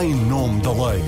em nome da lei.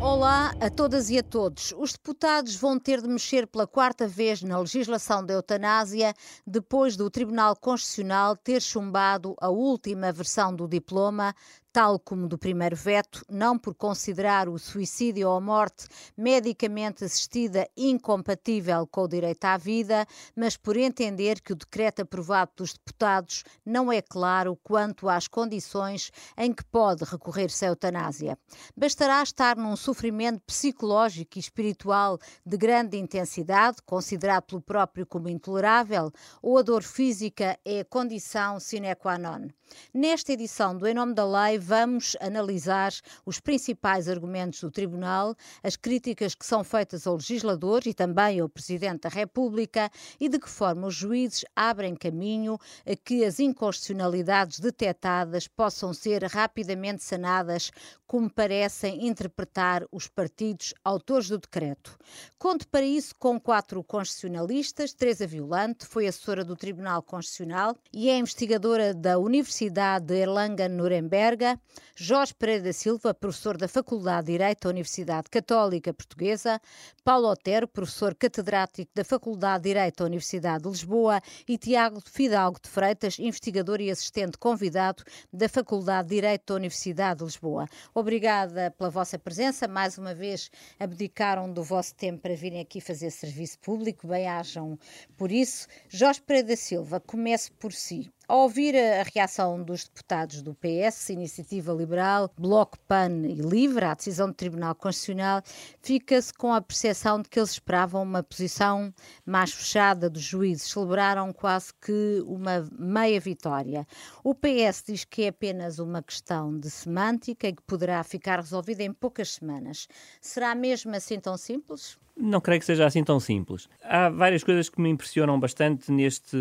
Olá a todas e a todos. Os deputados vão ter de mexer pela quarta vez na legislação da eutanásia depois do Tribunal Constitucional ter chumbado a última versão do diploma tal como do primeiro veto, não por considerar o suicídio ou a morte medicamente assistida incompatível com o direito à vida, mas por entender que o decreto aprovado pelos deputados não é claro quanto às condições em que pode recorrer-se à eutanásia. Bastará estar num sofrimento psicológico e espiritual de grande intensidade, considerado pelo próprio como intolerável, ou a dor física é condição sine qua non. Nesta edição do Em Nome da Lei, vamos analisar os principais argumentos do Tribunal, as críticas que são feitas ao legislador e também ao Presidente da República e de que forma os juízes abrem caminho a que as inconstitucionalidades detectadas possam ser rapidamente sanadas, como parecem interpretar os partidos autores do decreto. Conto para isso com quatro constitucionalistas. Teresa Violante foi assessora do Tribunal Constitucional e é investigadora da Universidade de Erlangen-Nuremberg Jorge Pereira da Silva, professor da Faculdade de Direito da Universidade Católica Portuguesa, Paulo Otero, professor catedrático da Faculdade de Direito da Universidade de Lisboa e Tiago Fidalgo de Freitas, investigador e assistente convidado da Faculdade de Direito da Universidade de Lisboa. Obrigada pela vossa presença, mais uma vez abdicaram do vosso tempo para virem aqui fazer serviço público, bem-ajam por isso. Jorge Pereira da Silva, comece por si. Ao ouvir a reação dos deputados do PS, Iniciativa Liberal, Bloco PAN e Livre à decisão do Tribunal Constitucional, fica-se com a percepção de que eles esperavam uma posição mais fechada dos juízes, celebraram quase que uma meia vitória. O PS diz que é apenas uma questão de semântica e que poderá ficar resolvida em poucas semanas. Será mesmo assim tão simples? Não creio que seja assim tão simples. Há várias coisas que me impressionam bastante neste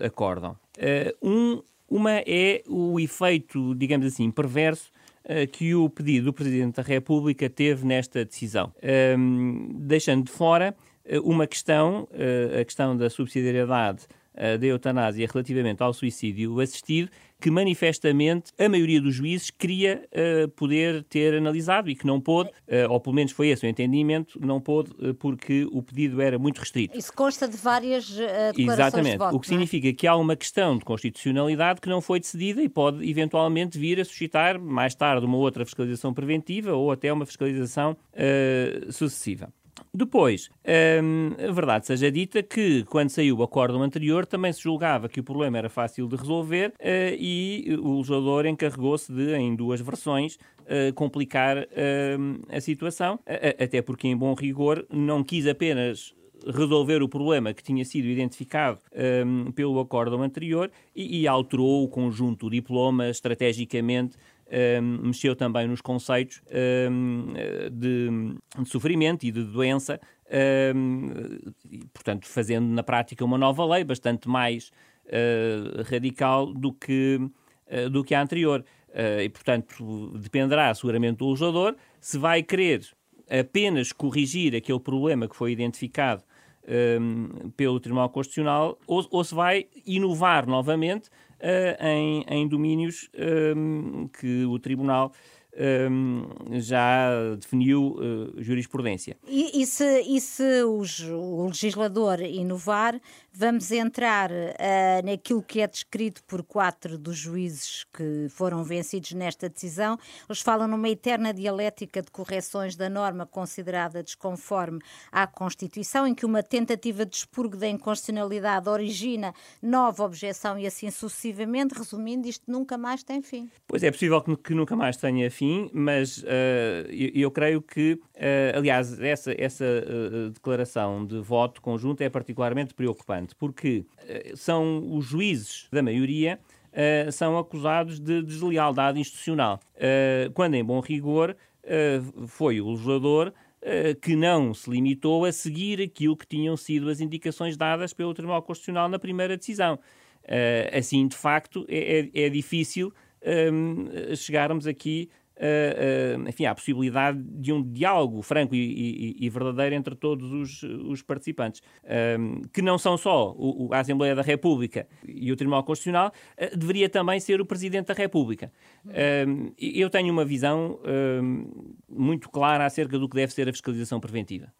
acórdão. Uh, um, uma é o efeito, digamos assim, perverso uh, que o pedido do Presidente da República teve nesta decisão, uh, deixando de fora eh, uma questão, a questão da subsidiariedade da eutanásia relativamente ao suicídio assistido, que manifestamente a maioria dos juízes queria uh, poder ter analisado e que não pôde, uh, ou pelo menos foi esse o entendimento, não pôde uh, porque o pedido era muito restrito. Isso consta de várias declarações Exatamente, de voto, o que significa que há uma questão de constitucionalidade que não foi decidida e pode eventualmente vir a suscitar mais tarde uma outra fiscalização preventiva ou até uma fiscalização sucessiva. Depois, hum, a verdade seja dita que, quando saiu o acórdão anterior, também se julgava que o problema era fácil de resolver uh, e o legislador encarregou-se de, em duas versões, uh, complicar uh, a situação, até porque, em bom rigor, não quis apenas resolver o problema que tinha sido identificado um, pelo acórdão anterior e, e alterou o conjunto de diplomas estrategicamente um, mexeu também nos conceitos um, de, de, sofrimento e de doença, um, e, portanto, fazendo na prática uma nova lei bastante mais uh, radical do que, uh, do que a anterior. Uh, e, portanto, dependerá seguramente do legislador se vai querer apenas corrigir aquele problema que foi identificado pelo Tribunal Constitucional ou, ou, se vai inovar novamente em, em, domínios um, que o Tribunal um, já definiu uh, jurisprudência. E, e, se, e se os, o legislador inovar, vamos entrar uh, naquilo que é descrito por quatro dos juízes que foram vencidos nesta decisão. Eles falam numa eterna dialética de correções da norma considerada desconforme à Constituição, em que uma tentativa de expurgo da inconstitucionalidade origina nova objeção e assim sucessivamente. Resumindo, isto nunca mais tem fim. Pois é, possível que, que nunca mais tenha fim mas uh, eu, eu, creio que, uh, aliás, essa, essa uh, declaração de voto conjunto é particularmente preocupante, porque são os juízes da maioria são acusados de deslealdade institucional, quando, em bom rigor, foi o legislador que não se limitou a seguir aquilo que tinham sido as indicações dadas pelo Tribunal Constitucional na primeira decisão. assim, de facto, é, é, é difícil um, chegarmos aqui uh, enfim, à possibilidade de um diálogo franco e, e, e verdadeiro entre todos os, os participantes, que não são só a Assembleia da República e o Tribunal Constitucional, deveria também ser o Presidente da República. eu tenho uma visão muito clara acerca do que deve ser a fiscalização preventiva.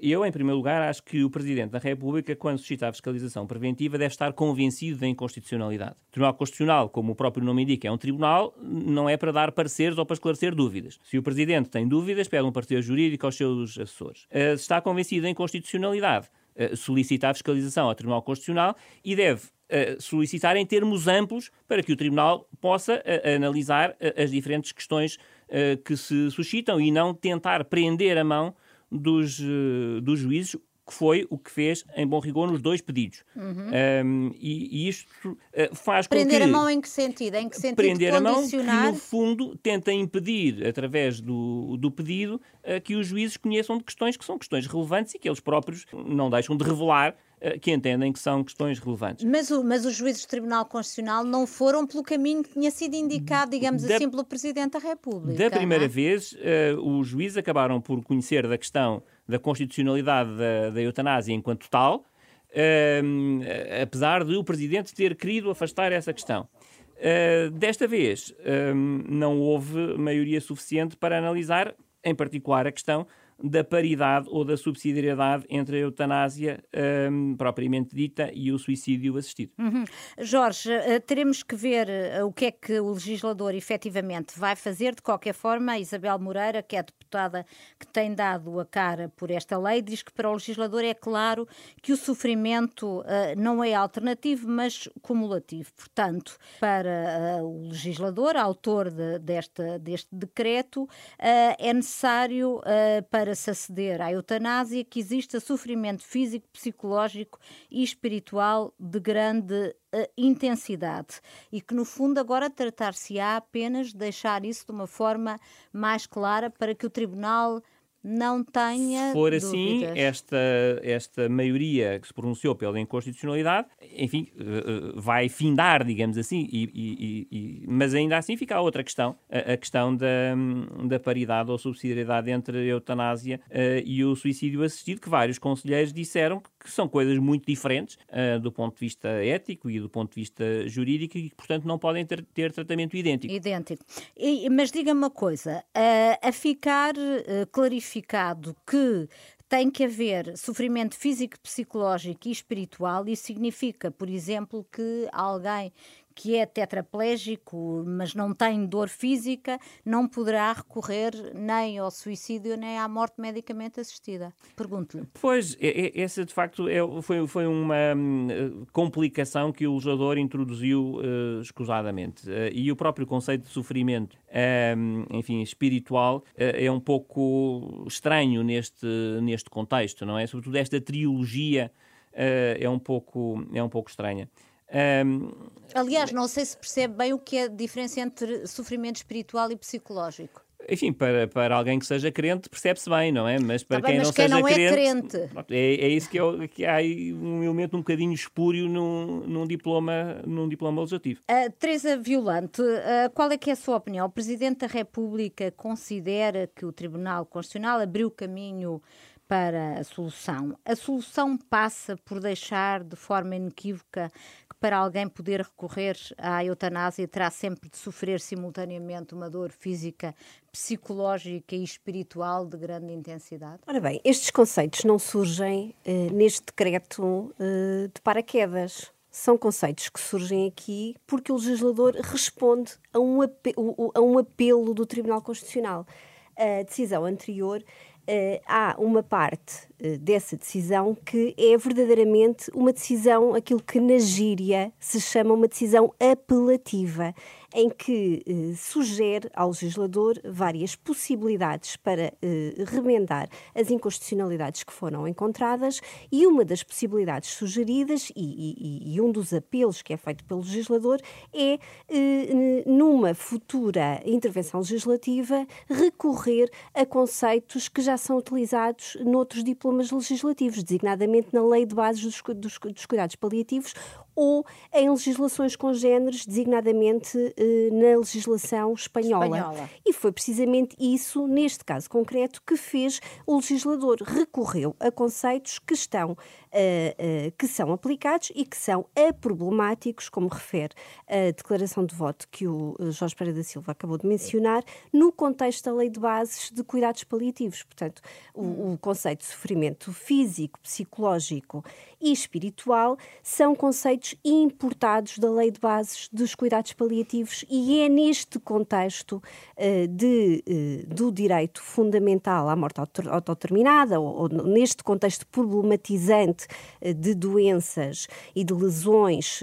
eu, em primeiro lugar, acho que o Presidente da República, quando suscita a fiscalização preventiva, deve estar convencido da inconstitucionalidade. O Tribunal Constitucional, como o próprio nome indica, é um tribunal, não é para dar ou para esclarecer dúvidas. Se o Presidente tem dúvidas, pede um parecer jurídico aos seus assessores. Se está convencido da inconstitucionalidade, uh, solicita a fiscalização ao Tribunal Constitucional e deve uh, solicitar em termos amplos para que o Tribunal possa analisar as diferentes questões que se suscitam e não tentar prender a mão dos, dos juízes que foi o que fez, em bom rigor, nos dois pedidos. Uhum. Um, e, e, isto uh, faz prender com que... a mão em que sentido? Em que sentido prender a mão que, no fundo, tenta impedir, através do, do pedido, uh, que os juízes conheçam de questões que são questões relevantes e que eles próprios não deixam de revelar eh, que entendem que são questões relevantes. Mas, o, mas os juízes do Tribunal Constitucional não foram pelo caminho que tinha sido indicado, digamos da, assim, pelo Presidente da República. Da primeira é? vez, uh, os juízes acabaram por conhecer da questão da constitucionalidade da, da eutanásia enquanto tal, uh, apesar de o Presidente ter querido afastar essa questão. Uh, desta vez, não houve maioria suficiente para analisar, em particular, a questão da paridade ou da subsidiariedade entre a eutanásia um, propriamente dita e o suicídio assistido. Uhum. Jorge, uh, teremos que ver uh, o que é que o legislador efetivamente vai fazer. De qualquer forma, Isabel Moreira, que é deputada que tem dado a cara por esta lei, diz que para o legislador é claro que o sofrimento uh, não é alternativo, mas cumulativo. Portanto, para o legislador, autor de, desta, deste decreto, é necessário para para se aceder à eutanásia que exista sofrimento físico, psicológico e espiritual de grande uh, intensidade. E que no fundo agora tratar-se-á apenas de deixar isso de uma forma mais clara para que o tribunal não tenha. Se for assim, esta, esta maioria que se pronunciou pela inconstitucionalidade, enfim, eh, eh, vai findar, digamos assim, e, e, e, mas ainda assim fica a outra questão, a, a, questão da, da paridade ou subsidiariedade entre a eutanásia uh, e o suicídio assistido, que vários conselheiros disseram que são coisas muito diferentes uh, do ponto de vista ético e do ponto de vista jurídico e que, portanto, não podem ter, ter tratamento idêntico. Idêntico. E, mas diga-me uma coisa, uh, a ficar clarificado significado que tem que haver sofrimento físico, psicológico e espiritual. Isso significa, por exemplo, que alguém que é tetraplégico, mas não tem dor física, não poderá recorrer nem ao suicídio nem à morte medicamente assistida. Pergunto-lhe. Pois, essa de facto é, foi, foi uma hum, complicação que o legislador introduziu uh, escusadamente. Uh, e o próprio conceito de sofrimento, uh, enfim, espiritual, uh, é um pouco estranho neste, neste contexto, não é? Sobretudo esta trilogia é, um pouco, é um pouco estranha. Um, Aliás, não sei se percebe bem o que é a diferença entre sofrimento espiritual e psicológico. Enfim, para, para alguém que seja crente percebe-se bem, não é? Mas para tá quem, bem, não quem seja não é crente, é, é isso que, é, que há um elemento um bocadinho espúrio num, num, diploma, num diploma legislativo. Uh, Teresa Violante, uh, qual é que é a sua opinião? O Presidente da República considera que o Tribunal Constitucional abriu caminho para a solução. A solução passa por deixar de forma inequívoca que para alguém poder recorrer à eutanásia terá sempre de sofrer simultaneamente uma dor física, psicológica e espiritual de grande intensidade? Ora bem, estes conceitos não surgem eh, neste decreto eh, de paraquedas são conceitos que surgem aqui porque o legislador responde a um, apelo, a um apelo do Tribunal Constitucional. A decisão anterior há uma parte dessa decisão que é verdadeiramente uma decisão, aquilo que na gíria se chama uma decisão apelativa em que eh, sugere ao legislador várias possibilidades para eh, remendar as inconstitucionalidades que foram encontradas e uma das possibilidades sugeridas e, e, e um dos apelos que é feito pelo legislador é, eh, numa futura intervenção legislativa, recorrer a conceitos que já são utilizados noutros diplomas legislativos, designadamente na Lei de Bases dos, dos, dos Cuidados Paliativos ou em legislações congêneres, designadamente eh, na legislação espanhola. espanhola. E foi precisamente isso, neste caso concreto, que fez o legislador. Recorreu a conceitos que estão uh, uh, que são aplicados e que são aproblemáticos, como refere a declaração de voto que o Jorge Pereira da Silva acabou de mencionar, no contexto da Lei de Bases de Cuidados Paliativos. Portanto, o, o conceito de sofrimento físico, psicológico e espiritual são conceitos importados da Lei de Bases dos Cuidados Paliativos e é neste contexto uh, de, uh, do direito fundamental à morte autodeterminada, ou, ou neste contexto problematizante uh, de doenças e de lesões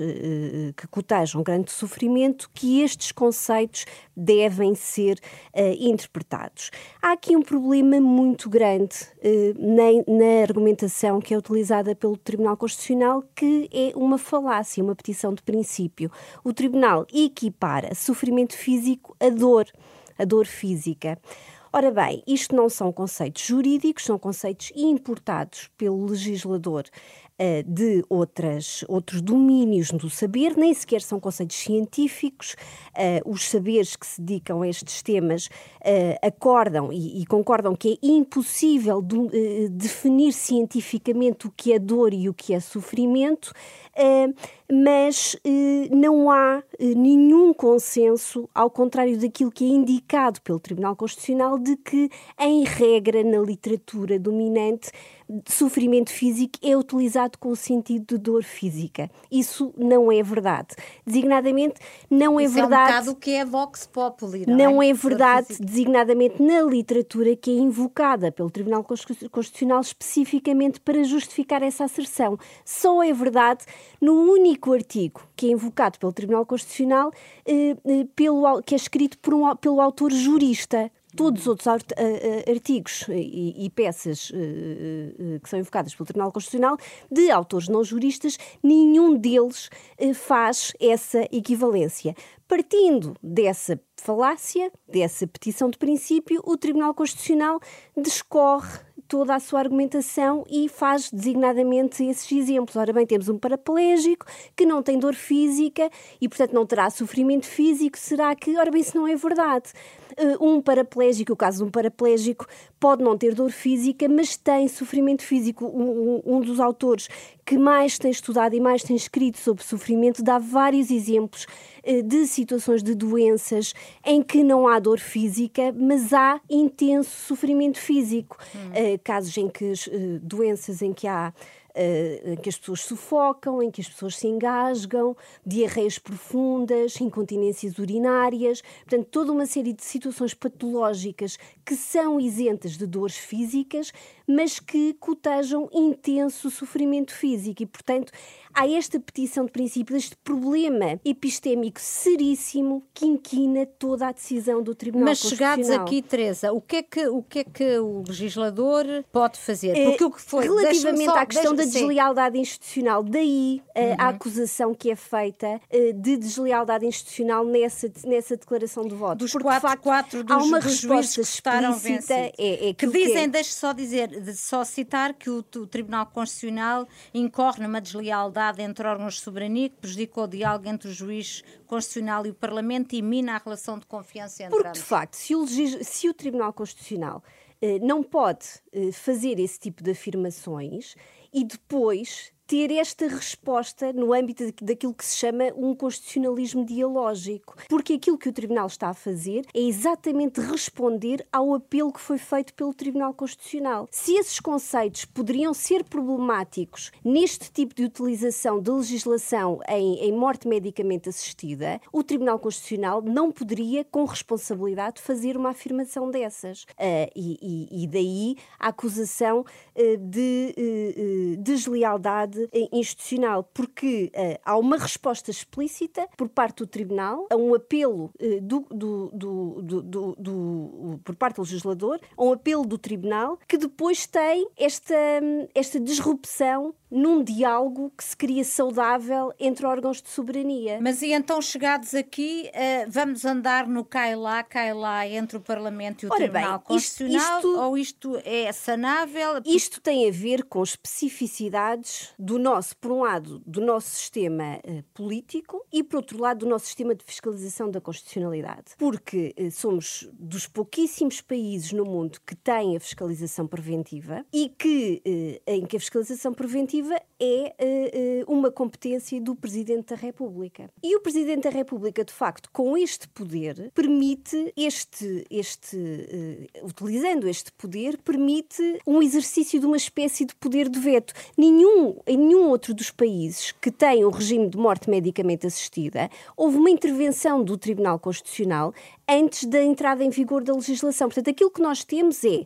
que cotejam grande sofrimento, que estes conceitos devem ser interpretados. Há aqui um problema muito grande na, na argumentação que é utilizada pelo Tribunal Tribunal Constitucional que é uma falácia, uma petição de princípio. O Tribunal equipara sofrimento físico a dor, a dor física. Ora bem, isto não são conceitos jurídicos, são conceitos importados pelo legislador de outras, outros domínios do saber, nem sequer são conceitos científicos. Uh, os saberes que se dedicam a estes temas uh, acordam e, concordam que é impossível definir cientificamente o que é dor e o que é sofrimento mas eh, não há eh, nenhum consenso, ao contrário daquilo que é indicado pelo Tribunal Constitucional, de que, em regra, na literatura dominante, sofrimento físico é utilizado com o sentido de dor física. Isso não é verdade. Designadamente, não é Isso verdade. É um o que é Vox Populi. Não, não é, é verdade, designadamente na literatura que é invocada pelo Tribunal Constitucional especificamente para justificar essa asserção. Só é verdade no único artigo que é invocado pelo Tribunal Constitucional, eh, eh, pelo, que é escrito um, pelo autor jurista. Todos os outros artigos e, e peças uh, que são invocadas pelo Tribunal Constitucional, de autores não juristas, nenhum deles faz essa equivalência. Partindo dessa falácia, dessa petição de princípio, o Tribunal Constitucional discorre toda a sua argumentação e faz designadamente esses exemplos. Ora bem, temos um paraplégico que não tem dor física e, portanto, não terá sofrimento físico. Será que, ora bem, isso não é verdade? Uh, um paraplégico, o caso de um paraplégico, pode não ter dor física, mas tem sofrimento físico. Um, um, dos autores que mais tem estudado e mais tem escrito sobre sofrimento dá vários exemplos uh, de situações de doenças em que não há dor física, mas há intenso sofrimento físico. Hum. Uh, casos em que doenças em que há uh, em que as pessoas sufocam, em que as pessoas se engasgam, diarreias profundas, incontinências urinárias, portanto, toda uma série de situações patológicas que são isentas de dores físicas, mas que cotejam intenso sofrimento físico. E, portanto, há esta petição de princípio, este problema epistémico seríssimo que inquina toda a decisão do Tribunal Mas chegados aqui, Teresa, o que é que o, que é que o legislador pode fazer? Porque o que foi... Relativamente só, à questão da deslealdade institucional, daí uhum. a acusação que é feita eh, de deslealdade institucional nessa, nessa declaração de voto. Dos Porque, quatro, facto, quatro dos, há uma resposta explícita é, é que dizem, que... deixe só dizer, de só citar que o, o, Tribunal Constitucional incorre numa deslealdade entre órgãos de soberania que prejudicou o diálogo entre o juiz constitucional e o Parlamento e mina a relação de confiança entre Porque, ambos. de facto, se o, se o Tribunal Constitucional eh, não pode eh, fazer esse tipo de afirmações e depois ter esta resposta no âmbito daquilo que se chama um constitucionalismo dialógico. Porque aquilo que o Tribunal está a fazer é exatamente responder ao apelo que foi feito pelo Tribunal Constitucional. Se esses conceitos poderiam ser problemáticos neste tipo de utilização de legislação em, em morte medicamente assistida, o Tribunal Constitucional não poderia, com responsabilidade, fazer uma afirmação dessas. Uh, e, e, e, daí a acusação uh, de uh, deslealdade institucional, porque uh, há uma resposta explícita por parte do Tribunal a um apelo uh, do, do, do, do, por parte do legislador, a um apelo do Tribunal, que depois tem esta, esta disrupção num diálogo que se cria saudável entre órgãos de soberania. Mas e então, chegados aqui, uh, vamos andar no cai lá, cai lá entre o Parlamento e o Ora Tribunal bem, Constitucional? Isto, ou isto é sanável? Isto tem a ver com especificidades do nosso, por um lado, do nosso sistema uh, político e, por outro lado, do nosso sistema de fiscalização da constitucionalidade. Porque uh, somos dos pouquíssimos países no mundo que têm a fiscalização preventiva e que, uh, em que a fiscalização preventiva é uma competência do Presidente da República. E o Presidente da República, de facto, com este poder, permite este, este utilizando este poder, permite um exercício de uma espécie de poder de veto. Nenhum, em nenhum outro dos países que tem um regime de morte medicamente assistida houve uma intervenção do Tribunal Constitucional antes da entrada em vigor da legislação. Portanto, aquilo que nós temos é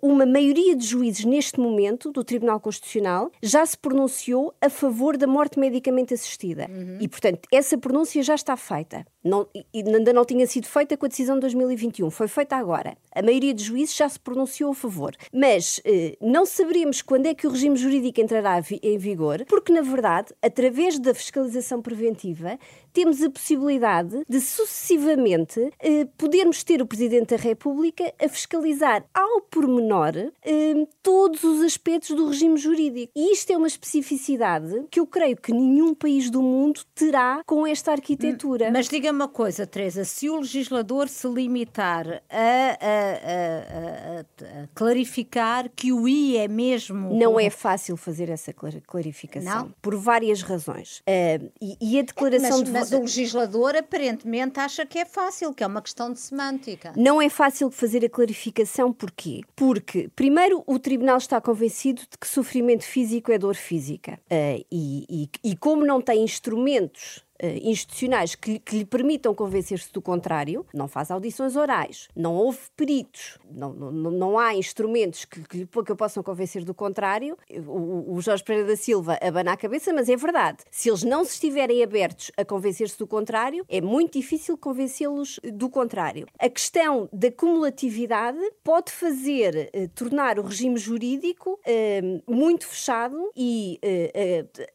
uh, uma maioria de juízes neste momento do Tribunal Constitucional já se pronunciou a favor da morte medicamente assistida. Uhum. E, portanto, essa pronúncia já está feita. Não, ainda não tinha sido feita com a decisão de 2021, foi feita agora. A maioria de juízes já se pronunciou a favor. Mas eh, não saberíamos quando é que o regime jurídico entrará em vigor, porque, na verdade, através da fiscalização preventiva, temos a possibilidade de sucessivamente eh, podermos ter o Presidente da República a fiscalizar ao pormenor eh, todos os aspectos do regime jurídico. E isto é uma especificidade que eu creio que nenhum país do mundo terá com esta arquitetura. Mas diga uma coisa, Teresa, se o legislador se limitar a, a, a, a clarificar que o I é mesmo. Não é fácil fazer essa clarificação. Não? Por várias razões. Uh, e, e, a declaração mas, de. Mas o legislador aparentemente acha que é fácil, que é uma questão de semântica. Não é fácil fazer a clarificação, porquê? Porque, primeiro, o Tribunal está convencido de que sofrimento físico é dor física. Uh, e, e, e como não tem instrumentos institucionais que, que, lhe permitam convencer-se do contrário, não faz audições orais, não houve peritos, não, não, não há instrumentos que, que, que o possam convencer do contrário. O, o Jorge Pereira da Silva abana a cabeça, mas é verdade. Se eles não se estiverem abertos a convencer-se do contrário, é muito difícil convencê-los do contrário. A questão da cumulatividade pode fazer uh, tornar o regime jurídico uh, muito fechado e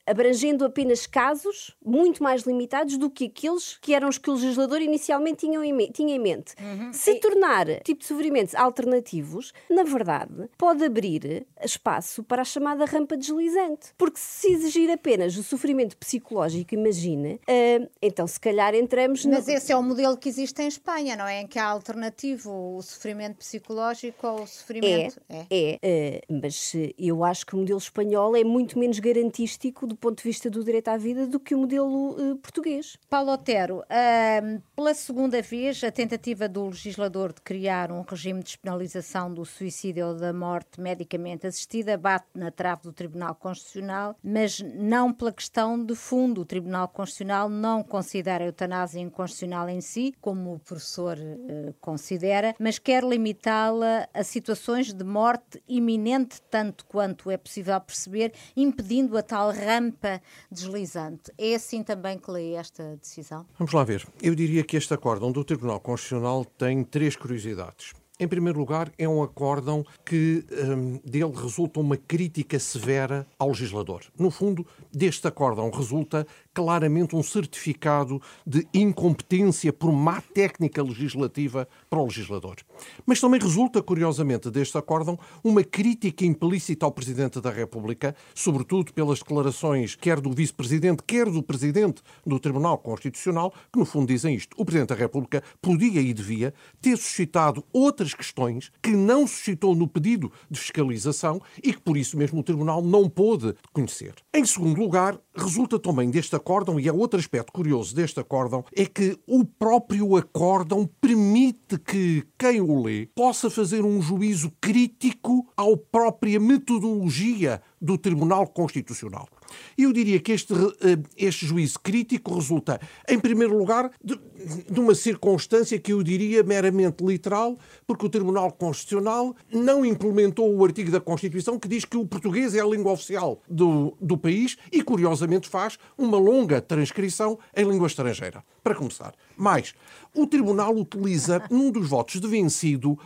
abrangendo apenas casos muito mais limitados do que aqueles que eram os que o legislador inicialmente tinha em, tinha em mente. Uhum. Se tornar tipo de sofrimentos alternativos, na verdade, pode abrir espaço para a chamada rampa deslizante. Porque se exigir apenas o sofrimento psicológico, imagine, uh, então se calhar entramos... Mas no... esse é o modelo que existe em Espanha, não é? Em que há alternativo o sofrimento psicológico ao sofrimento... É, é. é uh, mas eu acho que o modelo espanhol é muito menos garantístico do ponto de vista do direito à vida do que o modelo uh, português. Paulo Otero, uh, pela segunda vez, a tentativa do legislador de criar um regime de despenalização do suicídio ou da morte medicamente assistida bate na trave do Tribunal Constitucional, mas não pela questão de fundo. O Tribunal Constitucional não considera a eutanásia inconstitucional em si, como o professor uh, considera, mas quer limitá-la a situações de morte iminente, tanto quanto é possível perceber, impedindo a tal rampa deslizante. É assim também que lê esta decisão? Vamos lá ver. Eu diria que este acórdão do Tribunal Constitucional tem três curiosidades. Em primeiro lugar, é um acórdão que um, dele resulta uma crítica severa ao legislador. No fundo, deste acórdão resulta claramente um certificado de incompetência por má técnica legislativa para o legislador. Mas também resulta, curiosamente, deste acórdão uma crítica implícita ao Presidente da República, sobretudo pelas declarações quer do Vice-Presidente, quer do Presidente do Tribunal Constitucional, que no fundo dizem isto. O Presidente da República podia e devia ter suscitado outras questões que não suscitou no pedido de fiscalização e que por isso mesmo o Tribunal não pôde conhecer. Em segundo lugar, resulta também deste acórdão, e é outro aspecto curioso deste acórdão, é que o próprio acórdão permite que quem o lê possa fazer um juízo crítico à própria metodologia do Tribunal Constitucional. Eu diria que este, eh, este juízo crítico resulta, em primeiro lugar, de, de, uma circunstância que eu diria meramente literal, porque o Tribunal Constitucional não implementou o artigo da Constituição que diz que o português é a língua oficial do, do país e, curiosamente, faz uma longa transcrição em língua estrangeira. Para começar. Mais, o Tribunal utiliza, num dos votos de vencido,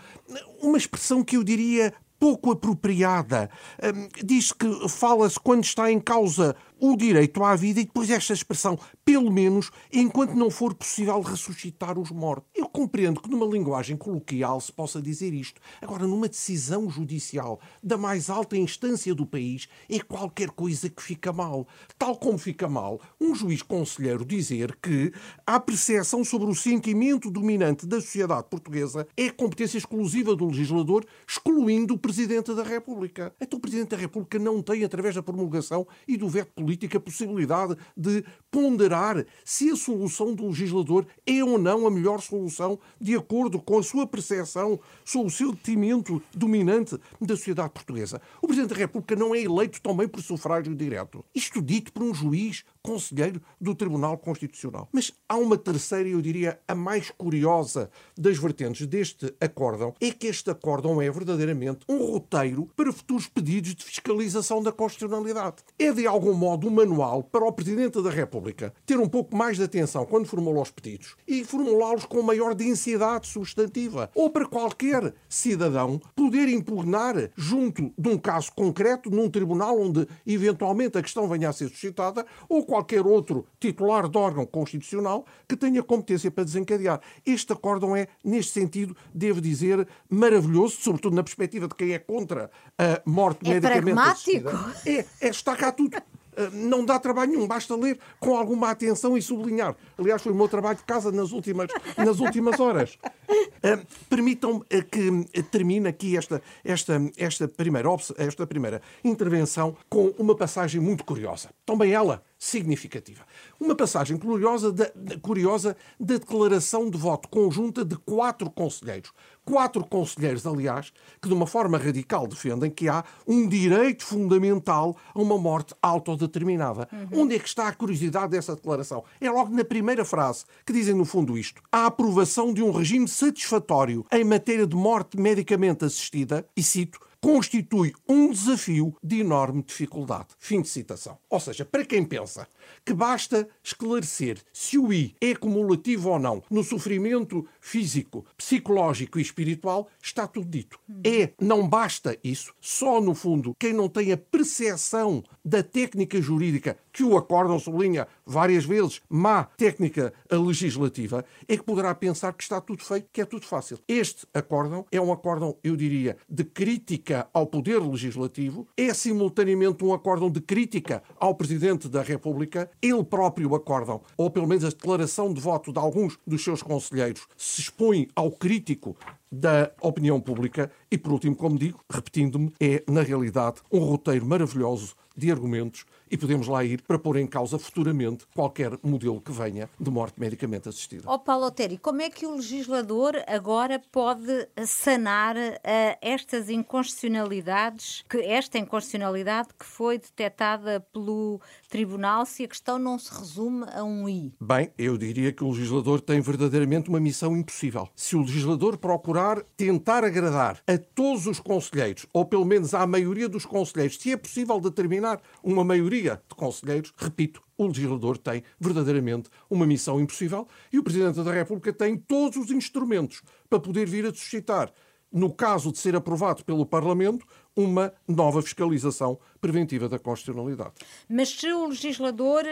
uma expressão que eu diria pouco apropriada. Hum, diz que fala-se quando está em causa o direito à vida e depois esta expressão, pelo menos enquanto não for possível ressuscitar os mortos. Eu compreendo que numa linguagem coloquial se possa dizer isto. Agora, numa decisão judicial da mais alta instância do país, é qualquer coisa que fica mal. Tal como fica mal um juiz conselheiro dizer que a percepção sobre o sentimento dominante da sociedade portuguesa é competência exclusiva do legislador, excluindo o Presidente da República. Então o Presidente da República não tem, através da promulgação e do veto político, a possibilidade de ponderar se a solução do legislador é ou não a melhor solução de acordo com a sua percepção sobre o sentimento dominante da sociedade portuguesa. O Presidente da República não é eleito também por sufrágio direto. Isto dito por um juiz conselheiro do Tribunal Constitucional. Mas há uma terceira, eu diria, a mais curiosa das vertentes deste acórdão, é que este acórdão é verdadeiramente um roteiro para futuros pedidos de fiscalização da constitucionalidade. É de algum modo um manual para o Presidente da República ter um pouco mais de atenção quando formula os pedidos e formulá-los com maior densidade substantiva. Ou para qualquer cidadão poder impugnar junto de um caso concreto num tribunal onde eventualmente a questão venha a ser suscitada ou qualquer outro titular de órgão constitucional que tenha competência para desencadear. Este acórdão é, neste sentido, devo dizer, maravilhoso, sobretudo na perspectiva de quem é contra a morte é medicamente pragmático. assistida. É, é, está cá tudo. Uh, Não dá trabalho nenhum, basta ler com alguma atenção e sublinhar. Aliás, foi o meu trabalho de casa nas últimas, nas últimas horas. Uh, Permitam-me uh, que termine aqui esta, esta, esta, primeira, esta primeira intervenção com uma passagem muito curiosa. Também ela significativa. Uma passagem curiosa da, curiosa da declaração de voto conjunta de quatro conselheiros. Quatro conselheiros, aliás, que de uma forma radical defendem que há um direito fundamental a uma morte autodeterminada. Onde é que está a curiosidade dessa declaração? É logo na primeira frase que dizem, no fundo, isto: a aprovação de um regime satisfatório em matéria de morte medicamente assistida, e cito, constitui um desafio de enorme dificuldade. Fim de citação. Ou seja, para quem pensa que basta esclarecer se o I é cumulativo ou não no sofrimento físico, psicológico e espiritual, está tudo dito. É, não basta isso. Só, no fundo, quem não tem a percepção da técnica jurídica que o acórdão sublinha várias vezes, má técnica legislativa, é que poderá pensar que está tudo feito, que é tudo fácil. Este acórdão é um acórdão, eu diria, de crítica ao poder legislativo, é simultaneamente um acórdão de crítica ao Presidente da República, ele próprio acórdão, ou pelo menos a declaração de voto de alguns dos seus conselheiros, se expõe ao crítico da opinião pública e, por último, como digo, repetindo-me, é, na realidade, um roteiro maravilhoso de argumentos e podemos lá ir para pôr em causa futuramente qualquer modelo que venha de morte medicamente assistida. Ó Paulo Otério, como é que o legislador agora pode sanar eh, estas inconstitucionalidades, que esta inconstitucionalidade que foi detectada pelo Tribunal, se a questão não se resume a um I? Bem, eu diria que o legislador tem verdadeiramente uma missão impossível. Se o legislador procurar tentar agradar a todos os conselheiros, ou pelo menos à maioria dos conselheiros, se é possível determinar uma maioria de conselheiros, repito, o legislador tem verdadeiramente uma missão impossível e o Presidente da República tem todos os instrumentos para poder vir a suscitar, no caso de ser aprovado pelo Parlamento, uma nova fiscalização preventiva da constitucionalidade. Mas se o legislador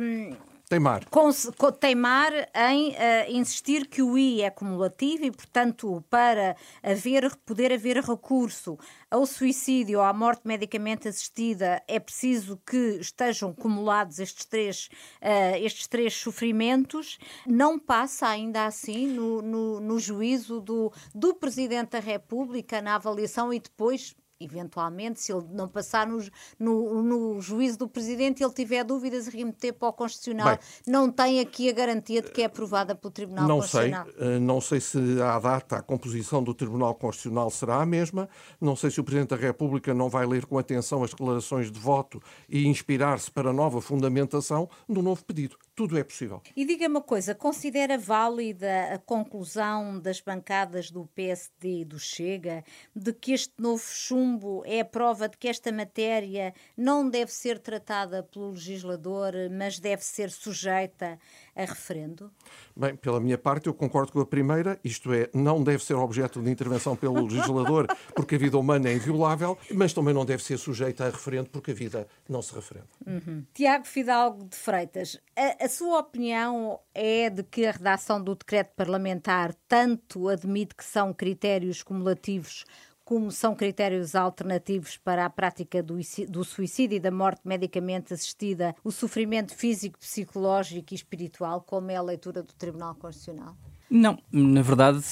hum, Teimar. cons- co- teimar em eh, insistir que o I é cumulativo e, portanto, para haver, poder haver recurso ao suicídio ou à morte medicamente assistida, é preciso que estejam cumulados estes três, eh, estes três sofrimentos. Não passa ainda assim no, no, no juízo do, do Presidente da República, na avaliação e depois eventualmente, se ele não passar no, no, no juízo do Presidente, ele tiver dúvidas e remeter para o Constitucional, Bem, não tem aqui a garantia de que é aprovada pelo Tribunal Não sei, Constitucional. eh, não sei se à data a composição do Tribunal Constitucional será a mesma, não sei se o Presidente da República não vai ler com atenção as declarações de voto e inspirar-se para nova fundamentação do novo pedido. Tudo é possível. E diga uma coisa, considera válida a conclusão das bancadas do PSD e do Chega de que este novo chumbo é a prova de que esta matéria não deve ser tratada pelo legislador, mas deve ser sujeita a referendo? Bem, pela minha parte, eu concordo com a primeira, isto é, não deve ser objeto de intervenção pelo legislador, porque a vida humana é inviolável, mas também não deve ser sujeita a referendo, porque a vida não se referenda. Uhum. Tiago Fidalgo de Freitas, a, a sua opinião é de que a redação do decreto parlamentar tanto admite que são critérios cumulativos como são critérios alternativos para a prática do, suicídio e da morte medicamente assistida, o sofrimento físico, psicológico e espiritual, como é a leitura do Tribunal Constitucional? Não, na verdade,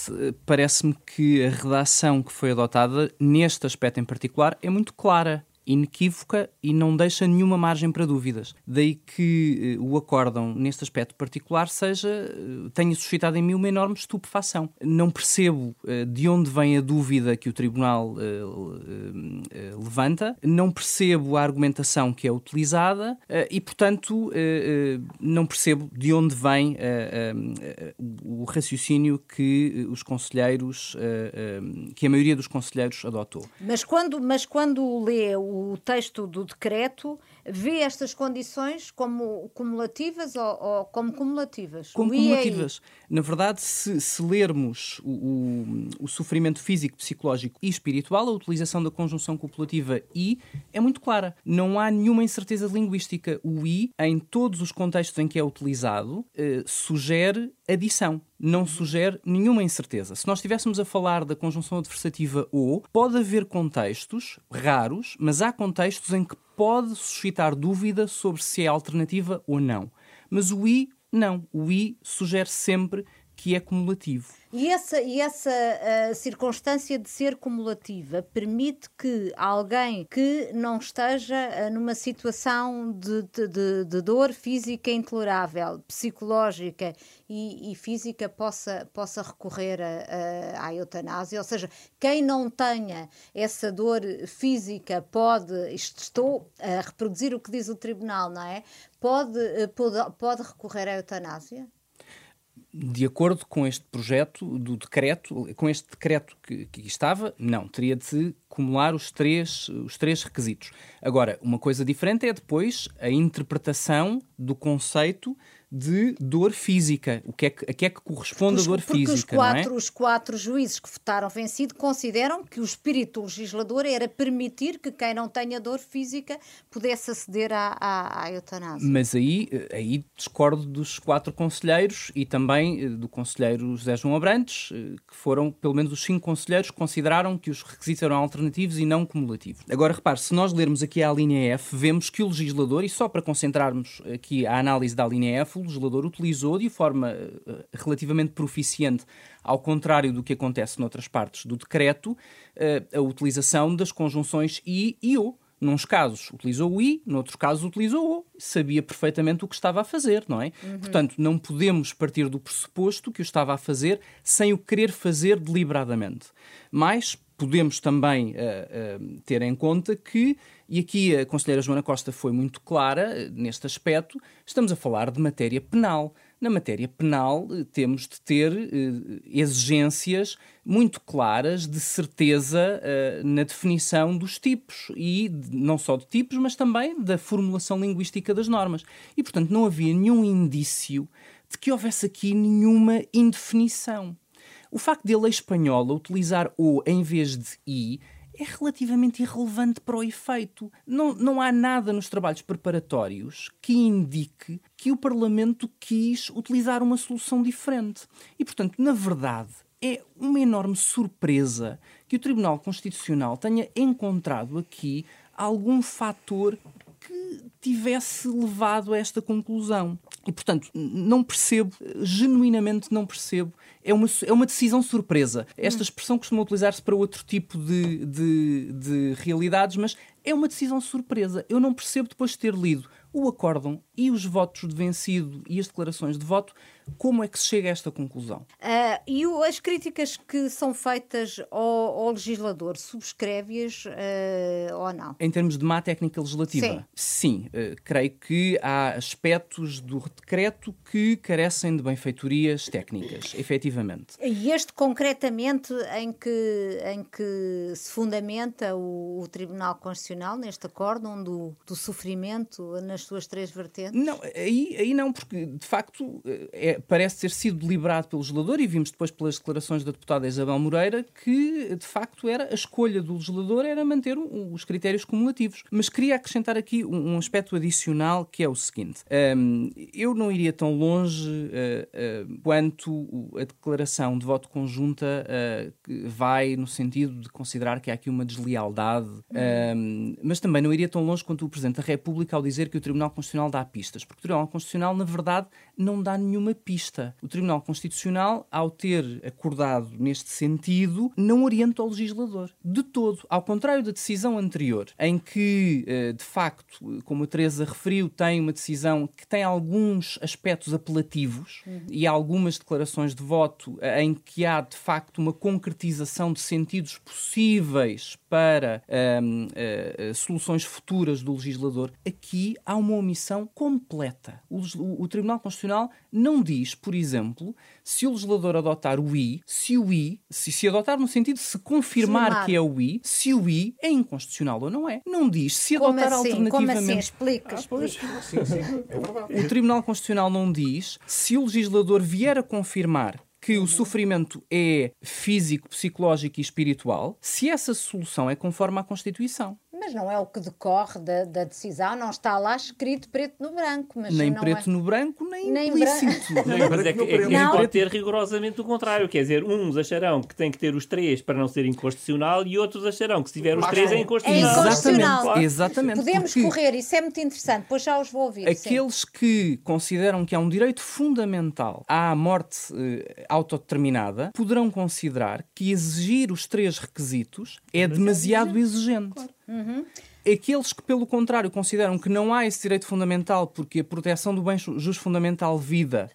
parece-me que a redação que foi adotada neste aspecto em particular é muito clara inequívoca e não deixa nenhuma margem para dúvidas. Daí que uh, o acórdão, neste aspecto particular, seja uh, tenha suscitado em mim uma enorme estupefação. Não percebo uh, de onde vem a dúvida que o Tribunal levanta, não percebo a argumentação que é utilizada e, portanto, não percebo de onde vem o raciocínio que os conselheiros, que a maioria dos conselheiros adotou. Mas quando, mas quando lê o o texto do decreto vê estas condições como cumulativas ou, ou como cumulativas? Como cumulativas. Na verdade, se, se lermos o, o, o, sofrimento físico, psicológico e espiritual, a utilização da conjunção copulativa e é muito clara. Não há nenhuma incerteza linguística. O i, em todos os contextos em que é utilizado, eh, sugere adição não sugere nenhuma incerteza. Se nós estivéssemos a falar da conjunção adversativa ou, pode haver contextos raros, mas há contextos em que pode suscitar dúvida sobre se é alternativa ou não. Mas o i, não. O i sugere sempre que é cumulativo. E essa, e essa uh, circunstância de ser cumulativa permite que alguém que não esteja uh, numa situação de, de, de, dor física intolerável, psicológica e, e física, possa, possa recorrer a, a, à eutanásia. Ou seja, quem não tenha essa dor física pode, estou a reproduzir o que diz o tribunal, não é? Pode, eh, pode, pode recorrer à eutanásia? De acordo com este projeto do decreto, com este decreto que, que estava, não, teria de acumular os três, os três requisitos. Agora, uma coisa diferente é depois a interpretação do conceito de dor física. O que é que, a que é que corresponde porque, a dor física? Os quatro, é? os quatro juízes que votaram vencido consideram que o espírito legislador era permitir que quem não tenha dor física pudesse aceder à, à, à eutanásia. Mas aí, aí discordo dos quatro conselheiros e também eh, do conselheiro José João Abrantes, eh, que foram, pelo menos os cinco conselheiros, que consideraram que os requisitos eram alternativos e não cumulativos. Agora, repare, se nós lermos aqui a linha F, vemos que o legislador, e só para concentrarmos aqui a análise da linha F, o legislador utilizou de forma uh, relativamente proficiente, ao contrário do que acontece noutras partes do decreto, uh, a utilização das conjunções i e o. Nuns casos utilizou o i, noutros casos utilizou o. Sabia perfeitamente o que estava a fazer, não é? Uhum. Portanto, não podemos partir do pressuposto que o estava a fazer sem o querer fazer deliberadamente. Mas podemos também uh, uh, ter em conta que e aqui a conselheira Joana Costa foi muito clara eh, neste aspecto. Estamos a falar de matéria penal. Na matéria penal, temos de ter exigências muito claras de certeza na definição dos tipos e não só de tipos, mas também da formulação linguística das normas. E, portanto, não havia nenhum indício de que houvesse aqui nenhuma indefinição. O facto de a lei espanhola utilizar o em vez de i é relativamente irrelevante para o efeito. Não, não há nada nos trabalhos preparatórios que indique que o Parlamento quis utilizar uma solução diferente. E, portanto, na verdade, é uma enorme surpresa que o Tribunal Constitucional tenha encontrado aqui algum fator que tivesse levado a esta conclusão. E, portanto, não percebo, genuinamente não percebo. É uma, é uma decisão surpresa. Esta expressão costuma utilizar-se para outro tipo de, de, de realidades, mas é uma decisão surpresa. Eu não percebo, depois de ter lido o acórdão e os votos de vencido e as declarações de voto, como é que se chega a esta conclusão? Uh, e o, as críticas que são feitas ao, ao legislador, subscreve-as uh, ou não? Em termos de má técnica legislativa? Sim. Sim uh, creio que há aspectos do decreto que carecem de benfeitorias técnicas, efetivamente. E este concretamente em que, em que se fundamenta o, o Tribunal Constitucional, neste acórdão do, do sofrimento nas suas três vertentes? Não, aí, aí não, porque de facto é, parece ter sido deliberado pelo legislador, e vimos depois pelas declarações da deputada Isabel Moreira que, de facto, era a escolha do legislador era manter um, os critérios cumulativos. Mas queria acrescentar aqui um, um aspecto adicional que é o seguinte: um, eu não iria tão longe uh, uh, quanto a declaração de voto conjunta uh, vai no sentido de considerar que há aqui uma deslealdade, mas também não iria tão longe quanto o Presidente da República ao dizer que o Tribunal Constitucional dá pistas, porque o Tribunal Constitucional, na verdade, não dá nenhuma pista. O Tribunal Constitucional, ao ter acordado neste sentido, não orienta o legislador. De todo. Ao contrário da decisão anterior, em que, eh, de facto, como a Teresa referiu, tem uma decisão que tem alguns aspectos apelativos uhum. e algumas declarações de voto eh, em que há, de facto, uma concretização de sentidos possíveis para um, uh, eh, soluções futuras do legislador, aqui há uma omissão. O, o, o Tribunal Constitucional não diz por exemplo, se o legislador adotar o I, se o I, se, se adotar no sentido de se confirmar que é o I, se o I é inconstitucional ou não é. Não diz se Como adotar assim? alternativamente. Como assim? Explica, ah, explica. Sim, sim, é. O Tribunal Constitucional não diz se o legislador vier a confirmar que o sofrimento é físico, psicológico e espiritual, se essa solução é conforme à Constituição. Mas não é o que decorre da, da, decisão, não está lá escrito preto no branco. Mas nem preto é... no branco, nem, nem implícito. Bran... Não, mas é que, é que não. pode ter rigorosamente o contrário. Quer dizer, uns acharão que tem que ter os três para não ser inconstitucional e outros acharão que se tiver os três é inconstitucional. É inconstitucional. Exatamente. Exatamente. Podemos porque correr, isso é muito interessante, pois já os vou ouvir. Aqueles sim. que consideram que há um direito fundamental à morte eh, autodeterminada poderão considerar que exigir os três requisitos é demasiado exigente. Claro. Uhum. Aqueles que, pelo contrário, consideram que não há esse direito fundamental porque a proteção do bem justo fundamental vida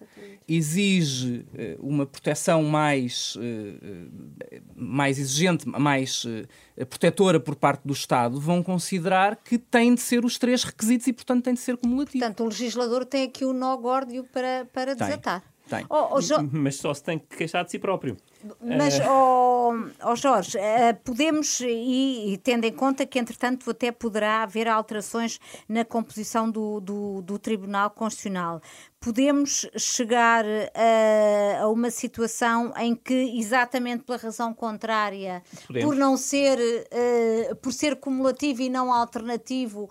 exige uh, uma proteção mais, uh, mais exigente, mais uh, protetora por parte do Estado, vão considerar que têm de ser os três requisitos e, portanto, têm de ser cumulativos. Portanto, o legislador tem aqui o nó górdio para, para desatar. Tem. Oh, oh, jo... Mas só se tem que queixar de si próprio. Mas, oh, oh Jorge, uh, podemos, e, e, tendo em conta que, entretanto, até poderá haver alterações na composição do, do, do Tribunal Constitucional, podemos chegar a, a, uma situação em que, exatamente pela razão contrária, podemos. por não ser, uh, por ser cumulativo e não alternativo, uh,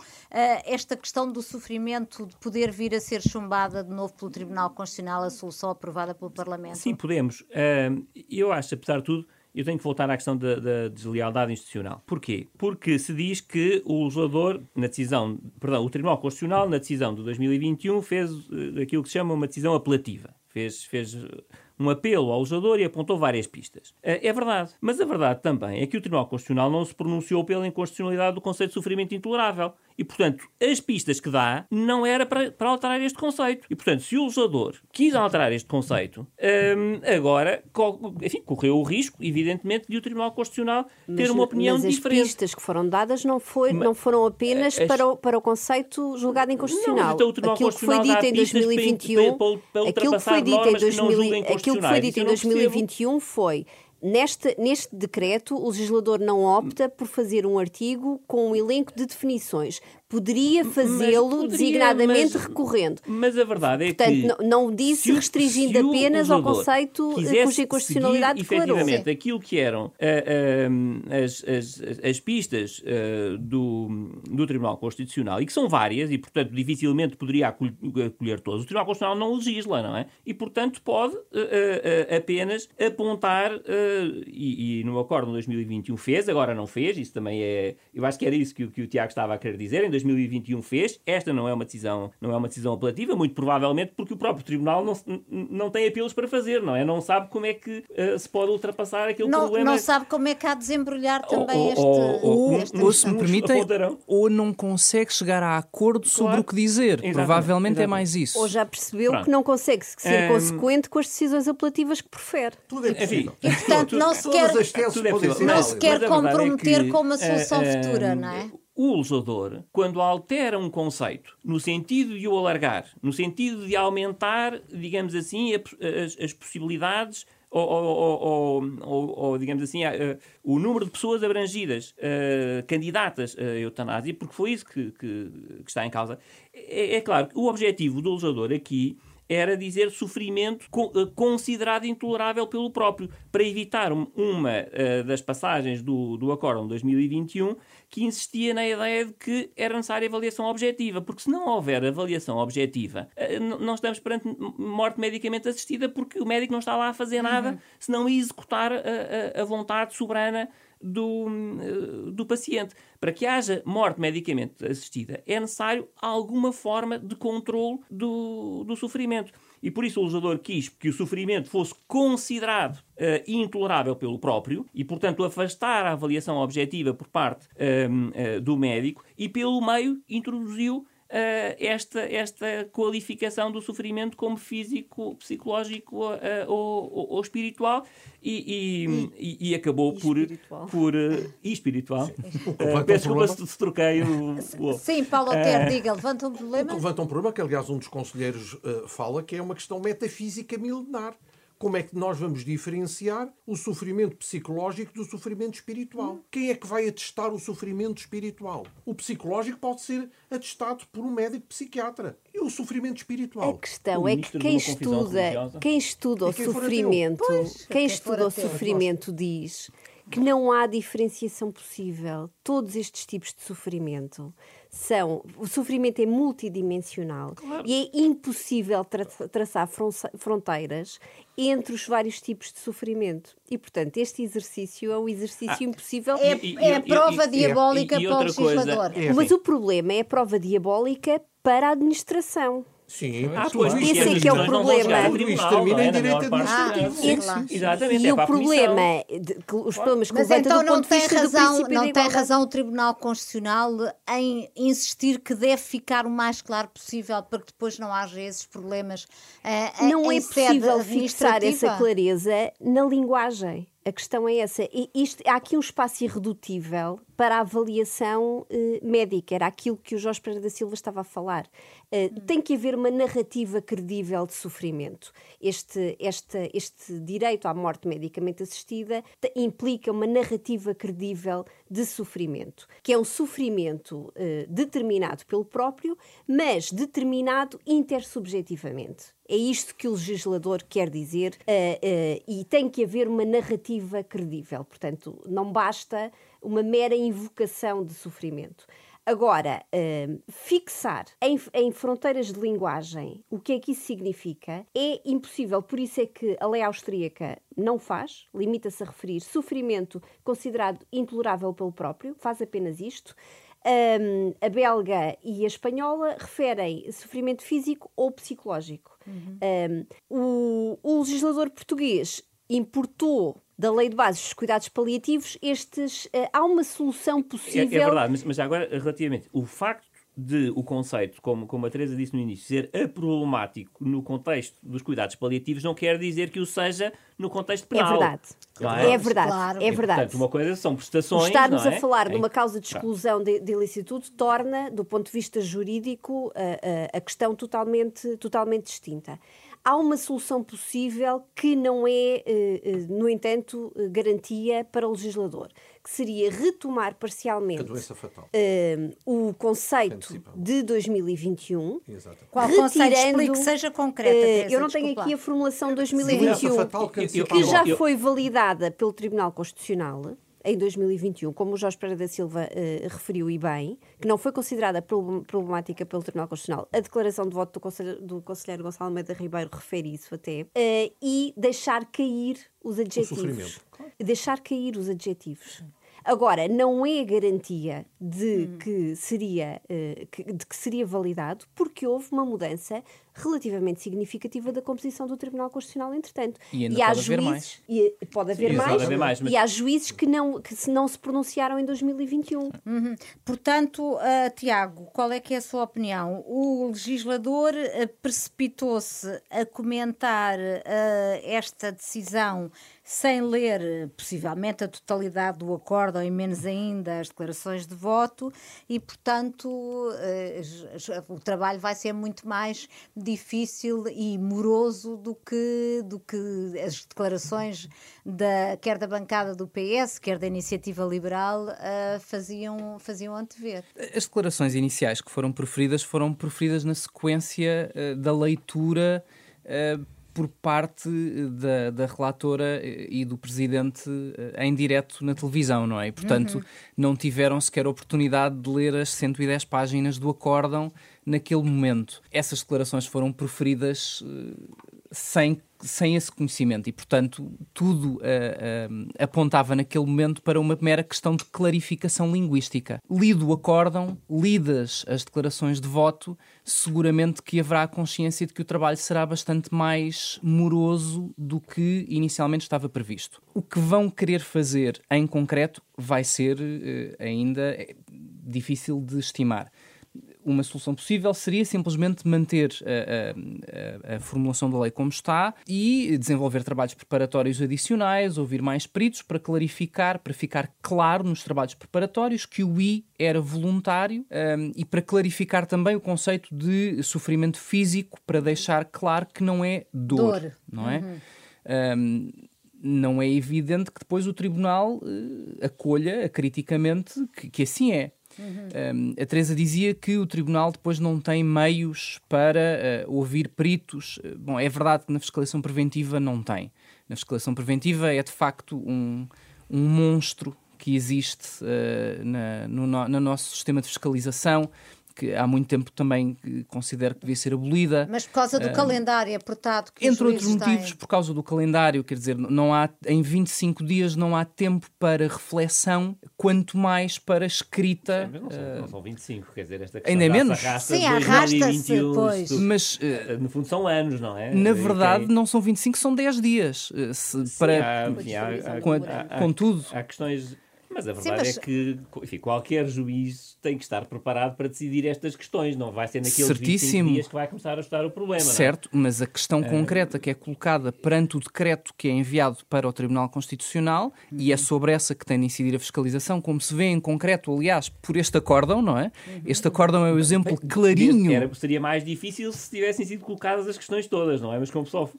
esta questão do sofrimento de poder vir a ser chumbada de novo pelo Tribunal Constitucional, a solução aprovada pelo Parlamento? Sim, podemos. Uh, eu acho, apesar de tudo, eu tenho que voltar à questão da, da, deslealdade institucional. Porquê? Porque se diz que o legislador, na decisão, perdão, o Tribunal Constitucional, na decisão de 2021, fez uh, aquilo que se chama uma decisão apelativa. Fez, fez um apelo ao legislador e apontou várias pistas. Eh, é verdade. Mas a verdade também é que o Tribunal Constitucional não se pronunciou pela inconstitucionalidade do conceito de sofrimento intolerável. E, portanto, as pistas que dá não era para, para alterar este conceito. E, portanto, se o legislador quis alterar este conceito, hum, agora, enfim, correu o risco, evidentemente, de o Tribunal Constitucional ter mas, uma opinião mas diferente. as pistas que foram dadas não, foi, mas, não foram apenas as... para, o, para o conceito julgado inconstitucional. Não, então o Tribunal aquilo que foi dito em 2021, para, para, para aquilo que foi dito em 2000, aquilo que foi dito em 2021 foi Neste, neste decreto, o legislador não opta por fazer um artigo com um elenco de definições. Poderia fazê-lo designadamente mas, recorrendo. Mas a verdade é Portanto, que. Não, não disse se restringindo se apenas ao conceito cuja inconstitucionalidade declarou. Efetivamente, aquilo que eram uh, uh, as, as, as, pistas uh, do, do Tribunal Constitucional, e que são várias, e portanto dificilmente poderia acolher todas. O Tribunal Constitucional não legisla, não é? E portanto pode apenas apontar, e, e, no acordo de 2021 fez, agora não fez, isso também é. Eu acho que era isso que, que o Tiago estava a querer dizer. Em 2021 fez. Esta não é uma decisão, não é uma decisão apelativa, muito provavelmente porque o próprio Tribunal não, não tem apelos para fazer, não é? Não sabe como é que uh, se pode ultrapassar aquele não, problema. Não sabe como é que há de desembrulhar também ou, este... Ou, ou, este... ou se me permitem, ou não consegue chegar a acordo sobre claro. o que dizer. Exatamente. Provavelmente Exatamente. é mais isso. Ou já percebeu Pronto. que não consegue ser um... consequente com as decisões apelativas que prefere. Tudo é possível. E, portanto, não se quer, não se quer comprometer é que, com uma solução uh, futura, não é? O legislador, quando altera um conceito no sentido de o alargar, no sentido de aumentar, digamos assim, as, as possibilidades ou, ou, ou, ou, digamos assim, o número de pessoas abrangidas, candidatas à eutanásia, porque foi isso que, que, que está em causa. É, é claro que o objetivo do legislador aqui era dizer sofrimento eh, considerado intolerável pelo próprio, para evitar uma uh, das passagens do, do Acórdão 2021 que insistia na ideia de que era necessária avaliação objetiva, porque se não houver avaliação objetiva, uh, não estamos perante morte medicamente assistida, porque o médico não está lá a fazer nada, uhum. senão a executar a, a, a vontade soberana do, eh, do paciente. Para que haja morte medicamente assistida, é necessário alguma forma de controle do, do sofrimento. E por isso o legislador quis que o sofrimento fosse considerado uh, intolerável pelo próprio e, portanto, afastar a avaliação objetiva por parte uh, do médico e, pelo meio, introduziu esta, esta qualificação do sofrimento como físico, psicológico uh, ou, ou, ou, espiritual e, e, e, e acabou e por. Espiritual. por uh, e espiritual. Uh, peço desculpa se, se troquei o. o Sim, Paulo Otero, diga, levanta um problema. Levanta um problema que, aliás, um dos conselheiros fala que é uma questão metafísica milenar como é que nós vamos diferenciar o sofrimento psicológico do sofrimento espiritual? Quem é que vai atestar o sofrimento espiritual? O psicológico pode ser atestado por um médico psiquiatra. E o sofrimento espiritual? A questão é que quem estuda, quem estuda o sofrimento, pois, quem estuda o sofrimento diz que não há diferenciação possível. Todos estes tipos de sofrimento são. O sofrimento é multidimensional claro. e é impossível tra traçar fronteiras entre os vários tipos de sofrimento. E, portanto, este exercício é um exercício ah, impossível. É, e, é a prova e, diabólica para o legislador. É, Mas o problema é a prova diabólica para a administração. Sim, ah, pois, é que é o problema. Termina em direito administrativo. Ah, Exatamente. E é o problema, os problemas que Mas então não tem razão, não tem razão o Tribunal Constitucional em insistir que deve ficar o mais claro possível para que depois não haja esses problemas. Uh, não é possível fixar essa clareza na linguagem. A questão é essa. Isto, há aqui um espaço irredutível para a avaliação eh, médica. Era aquilo que o Jorge Pereira da Silva estava a falar. Uh, hum. Tem que haver uma narrativa credível de sofrimento. Este, este, este direito à morte medicamente assistida implica uma narrativa credível de sofrimento, que é um sofrimento uh, determinado pelo próprio, mas determinado intersubjetivamente. É isto que o legislador quer dizer uh, uh, e tem que haver uma narrativa credível. Portanto, não basta uma mera invocação de sofrimento. Agora, uh, fixar em, em, fronteiras de linguagem o que é que isso significa é impossível. Por isso é que a lei austríaca não faz, limita-se a referir sofrimento considerado intolerável pelo próprio, faz apenas isto. Um, a belga e a espanhola referem sofrimento físico ou psicológico. Uhum. Um, o, o legislador português importou da lei de bases dos cuidados paliativos estes uh, há uma solução possível. É, é verdade, mas, mas, agora relativamente o facto de o conceito, como, como a Teresa disse no início, ser aproblemático no contexto dos cuidados paliativos não quer dizer que o seja no contexto penal. É verdade. É? é? verdade. Claro. É verdade. portanto, uma coisa são prestações. Estarmos é? a falar de uma causa de exclusão de, de ilicitude torna, do ponto de vista jurídico, a, a, a questão totalmente, totalmente distinta há uma solução possível que não é, eh, eh, no entanto, eh, garantia para o legislador, que seria retomar parcialmente o conceito de 2021. Exatamente. Qual conceito? Explique, seja concreta. eu não tenho aqui a formulação de 2021, que já foi validada pelo Tribunal Constitucional em 2021, como o Jorge Pereira da Silva uh, referiu e bem, que não foi considerada problemática pelo Tribunal Constitucional, a declaração de voto do, conselheiro, do conselheiro Gonçalo Almeida Ribeiro refere isso até, uh, e deixar cair os adjetivos. Deixar cair os adjetivos. Agora, não é garantia de, hum. que seria, uh, de que seria validado, porque houve uma mudança relativamente significativa da composição do Tribunal Constitucional, entretanto. E, ainda e há juízes, mais. E, pode haver Sim, mais, pode haver mais mas... e há juízes que não, que não se pronunciaram em 2021. Uhum. Portanto, uh, Tiago, qual é que é a sua opinião? O legislador uh, precipitou-se a comentar uh, esta decisão sem ler, possivelmente, a totalidade do acordo, e menos ainda as declarações de voto, e, portanto, o trabalho vai ser muito mais difícil e moroso do que, do que as declarações da, quer da bancada do PS, quer da Iniciativa Liberal uh, faziam, faziam antever. As declarações iniciais que foram proferidas foram proferidas na sequência da leitura por parte da, da, relatora e do presidente em direto na televisão, não é? E, portanto, uhum. não tiveram sequer oportunidade de ler as 110 páginas do acórdão naquele momento. Essas declarações foram proferidas sem sem esse conhecimento e, portanto, tudo uh, uh, apontava naquele momento para uma mera questão de clarificação linguística. Lido o acórdão, lidas as declarações de voto, seguramente que haverá a consciência de que o trabalho será bastante mais moroso do que inicialmente estava previsto. O que vão querer fazer em concreto vai ser uh, ainda difícil de estimar uma solução possível seria simplesmente manter a, a, a, formulação da lei como está e desenvolver trabalhos preparatórios adicionais, ouvir mais peritos para clarificar, para ficar claro nos trabalhos preparatórios que o I era voluntário um, e para clarificar também o conceito de sofrimento físico, para deixar claro que não é dor, dor. não é? Uhum. Um, não é evidente que depois o tribunal uh, acolha criticamente que, que assim é. Uhum. Um, a Teresa dizia que o Tribunal depois não tem meios para uh, ouvir peritos. Bom, é verdade que na fiscalização preventiva não tem. Na fiscalização preventiva é de facto um, um monstro que existe uh, na, no, no, nosso sistema de fiscalização que há muito tempo também considero que devia ser abolida. Mas por causa do uh, calendário apertado que Entre outros motivos, têm. por causa do calendário, quer dizer, não há, em 25 dias não há tempo para reflexão, quanto mais para escrita. Sim, não, são, uh, não são 25, quer dizer, esta questão ainda é menos. Arrasta Sim, arrasta-se, pois. Mas, uh, no fundo são anos, não é? Na verdade, não são 25, são 10 dias. Se, Sim, para, há, enfim, há, há, com, há, com tudo. Há questões mas a verdade Sim, mas... é que enfim, qualquer juiz tem que estar preparado para decidir estas questões. Não vai ser naqueles Certíssimo. 25 dias que vai começar a estudar o problema. É? Certo, é? mas a questão concreta que é colocada perante o decreto que é enviado para o Tribunal Constitucional, uhum. e é sobre essa que tem de incidir a fiscalização, como se vê em concreto, aliás, por este acórdão, não é? Uhum. Este acórdão é o exemplo clarinho. Era, seria mais difícil se tivessem sido colocadas as questões todas, não é? Mas como só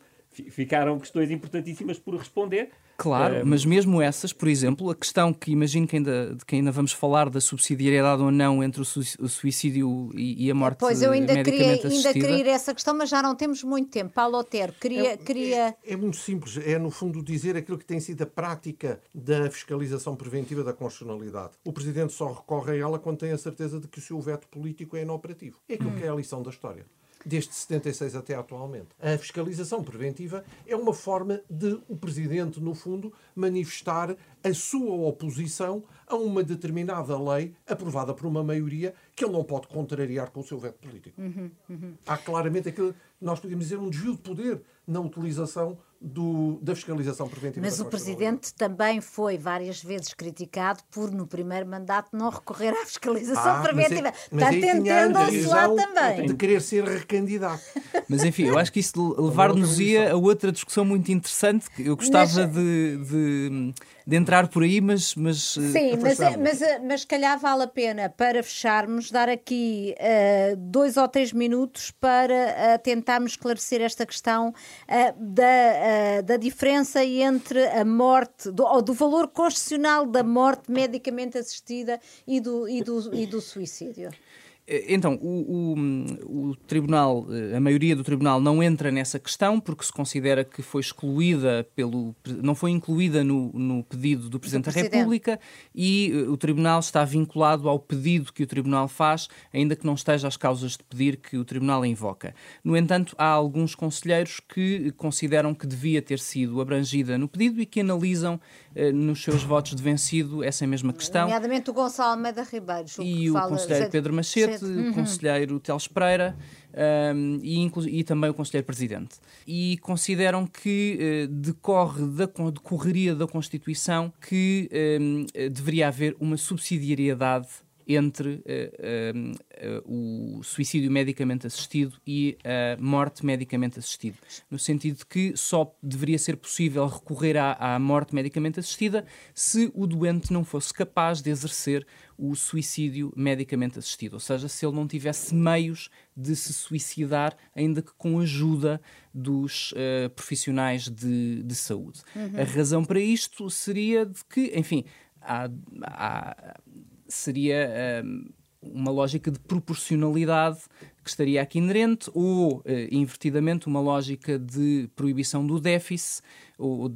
ficaram questões importantíssimas por responder. Claro, é... mas mesmo essas, por exemplo, a questão que imagino que ainda, de que ainda vamos falar da subsidiariedade ou não entre o, suicídio e, e a morte Pois, eu ainda queria, ainda queria ir essa questão, mas já não temos muito tempo. Paulo Otero, queria... É, queria... É, é, muito simples, é no fundo dizer aquilo que tem sido a prática da fiscalização preventiva da constitucionalidade. O Presidente só recorre a ela quando tem a certeza de que o seu veto político é inoperativo. É aquilo hum. que é a lição da história desde 76 até atualmente. A fiscalização preventiva é uma forma de o Presidente, no fundo, manifestar a sua oposição a uma determinada lei aprovada por uma maioria que ele não pode contrariar com o seu veto político. Uhum, uhum. Há claramente aquilo nós podemos dizer um desvio de poder na utilização do, da fiscalização preventiva. Mas o Presidente também foi várias vezes criticado por, no primeiro mandato, não recorrer à fiscalização ah, preventiva. Está tentando ao lá também. De querer ser recandidato. Mas enfim, eu acho que isso levar-nos-ia a outra discussão muito interessante que eu gostava mas... de, de, de, entrar por aí, mas. mas eh, Sim, mas, mas, eh, mas calhar vale a pena, para fecharmos, dar aqui uh, dois ou três minutos para uh, tentarmos esclarecer esta questão uh, da, da diferença entre a morte, do, ou do valor constitucional da morte medicamente assistida e do, e do, e do suicídio. Eh, então, o, o, o, Tribunal, eh, a maioria do Tribunal não entra nessa questão porque se considera que foi excluída pelo. não foi incluída no, no pedido do Presidente do da República e eh, o Tribunal está vinculado ao pedido que o Tribunal faz, ainda que não esteja às causas de pedir que o Tribunal invoca. No entanto, há alguns conselheiros que consideram que devia ter sido abrangida no pedido e que analisam nos seus votos de vencido essa mesma questão. Nomeadamente o Gonçalo Almeida Ribeiro. E o conselheiro Pedro Machete, o uhum. conselheiro Teles Pereira um, e, e, também o conselheiro presidente. E consideram que uh, decorre da decorreria da Constituição que um, deveria haver uma subsidiariedade entre uh, uh, o suicídio medicamente assistido e a morte medicamente assistida. No sentido de que só deveria ser possível recorrer à, à, morte medicamente assistida se o doente não fosse capaz de exercer o suicídio medicamente assistido, ou seja, se ele não tivesse meios de se suicidar, ainda que com ajuda dos uh, profissionais de, de saúde. Uhum. A razão para isto seria de que, enfim, há, há seria um, uma lógica de proporcionalidade que estaria aqui inerente, ou, uh, invertidamente, uma lógica de proibição do déficit, ou,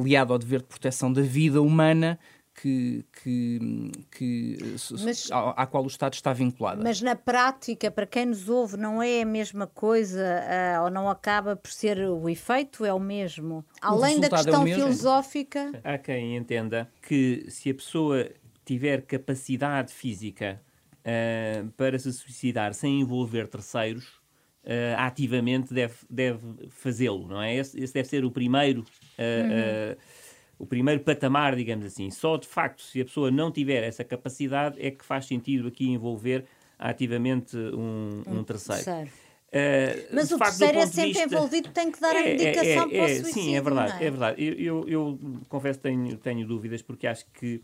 aliado ao dever de proteção da vida humana, que, que, que mas, à, à, qual o Estado está vinculado. Mas na prática, para quem nos ouve, não é a mesma coisa uh, ou não acaba por ser o efeito, é o mesmo. Além o da questão é filosófica. Há quem entenda que se a pessoa tiver capacidade física uh, para se suicidar sem envolver terceiros, uh, ativamente deve, deve fazê-lo, não é? Esse, esse, deve ser o primeiro, uh, uhum. o primeiro patamar, digamos assim. Só de facto, se a pessoa não tiver essa capacidade, é que faz sentido aqui envolver ativamente um, um, terceiro. terceiro. Uh, Mas o terceiro é sempre vista... envolvido, tem que dar é, a medicação é, é, para o suicídio. Sim, é verdade, é? é? verdade. Eu, eu, eu confesso que tenho, tenho dúvidas, porque acho que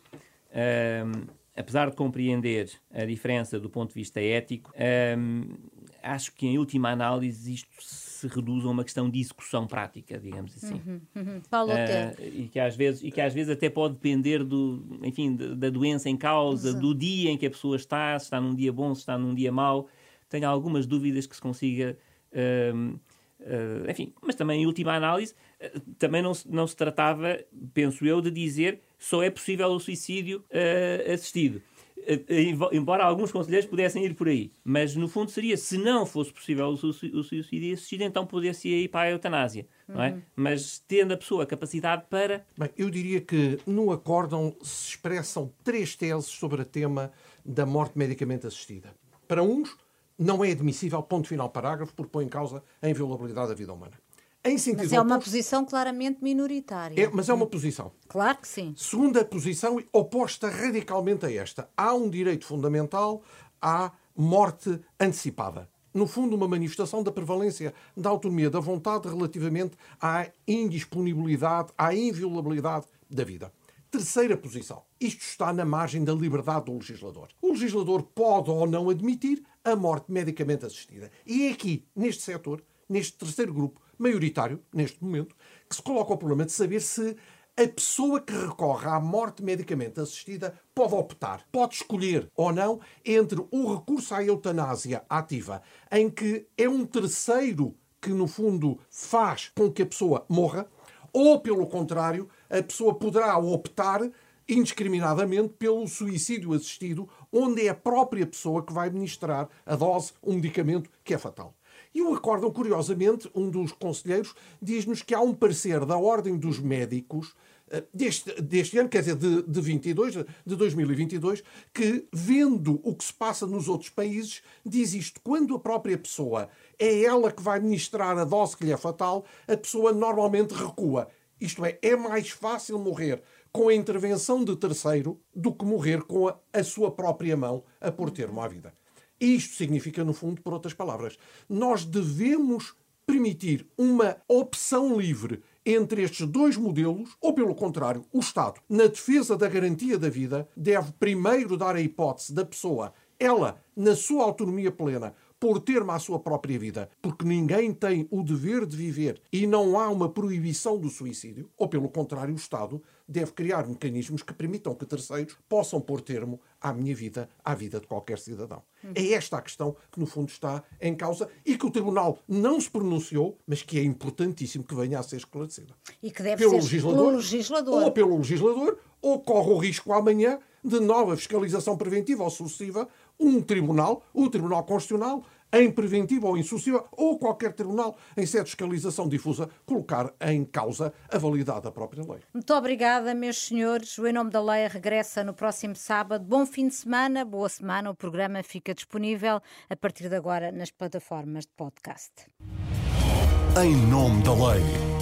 um, apesar de compreender a diferença do ponto de vista ético, um, acho que em última análise isto se reduz a uma questão de execução prática, digamos assim. Uhum, uhum. Paulo, uh, e que às vezes e que às vezes até pode depender do, enfim, da doença em causa, do dia em que a pessoa está, se está num dia bom, se está num dia mau. Tenho algumas dúvidas que se consiga uh, Uh, enfim, mas também em última análise, uh, também não se, não se tratava, penso eu, de dizer só é possível o suicídio uh, assistido. embora alguns conselheiros pudessem ir por aí, mas no fundo seria, se não fosse possível o, suicídio assistido, então poderia-se ir para a eutanásia, uhum. não é? Uhum. Mas tendo a pessoa a capacidade para. Bem, eu diria que no acórdão se expressam três teses sobre o tema da morte medicamente assistida. Para uns, não é admissível, ponto final, parágrafo, porque põe em causa a inviolabilidade da vida humana. Mas é uma oposto, posição claramente minoritária. É, mas é uma posição. Claro que sim. Segunda posição, oposta radicalmente a esta. Há um direito fundamental à morte antecipada. No fundo, uma manifestação da prevalência da autonomia da vontade relativamente à indisponibilidade, à inviolabilidade da vida. Terceira posição. Isto está na margem da liberdade do legislador. O legislador pode ou não admitir a morte medicamente assistida. E é aqui, neste setor, neste terceiro grupo, maioritário, neste momento, que se coloca o problema de saber se a pessoa que recorre à morte medicamente assistida pode optar, pode escolher ou não entre o recurso à eutanásia ativa, em que é um terceiro que, no fundo, faz com que a pessoa morra, ou, pelo contrário, a pessoa poderá optar indiscriminadamente pelo suicídio assistido, onde é a própria pessoa que vai administrar a dose, um medicamento que é fatal. E o acórdão, curiosamente, um dos conselheiros diz-nos que há um parecer da Ordem dos Médicos eh, deste, deste ano, quer dizer, de, de, 22, de 2022, que, vendo o que se passa nos outros países, diz isto. Quando a própria pessoa é ela que vai administrar a dose que lhe é fatal, a pessoa normalmente recua. Isto é, é mais fácil morrer com a intervenção de terceiro do que morrer com a, a sua própria mão a pôr termo à vida. Isto significa, no fundo, por outras palavras, nós devemos permitir uma opção livre entre estes dois modelos, ou pelo contrário, o Estado, na defesa da garantia da vida, deve primeiro dar a hipótese da pessoa, ela, na sua autonomia plena, por termo à sua própria vida, porque ninguém tem o dever de viver e não há uma proibição do suicídio, ou pelo contrário, o Estado deve criar mecanismos que permitam que terceiros possam pôr termo à minha vida, à vida de qualquer cidadão. É esta a questão que, no fundo, está em causa e que o Tribunal não se pronunciou, mas que é importantíssimo que venha a ser esclarecida. E que deve pelo ser legislador, pelo legislador. Ou pelo legislador, ou corre o risco amanhã de nova fiscalização preventiva ou sucessiva, um tribunal, o Tribunal Constitucional, em preventiva ou em sucessiva, ou qualquer tribunal em sede de fiscalização difusa colocar em causa a validade da própria lei. Muito obrigada, meus senhores. O Em Nome da Lei regressa no próximo sábado. Bom fim de semana, boa semana. O programa fica disponível a partir de agora nas plataformas de podcast. Em Nome da Lei.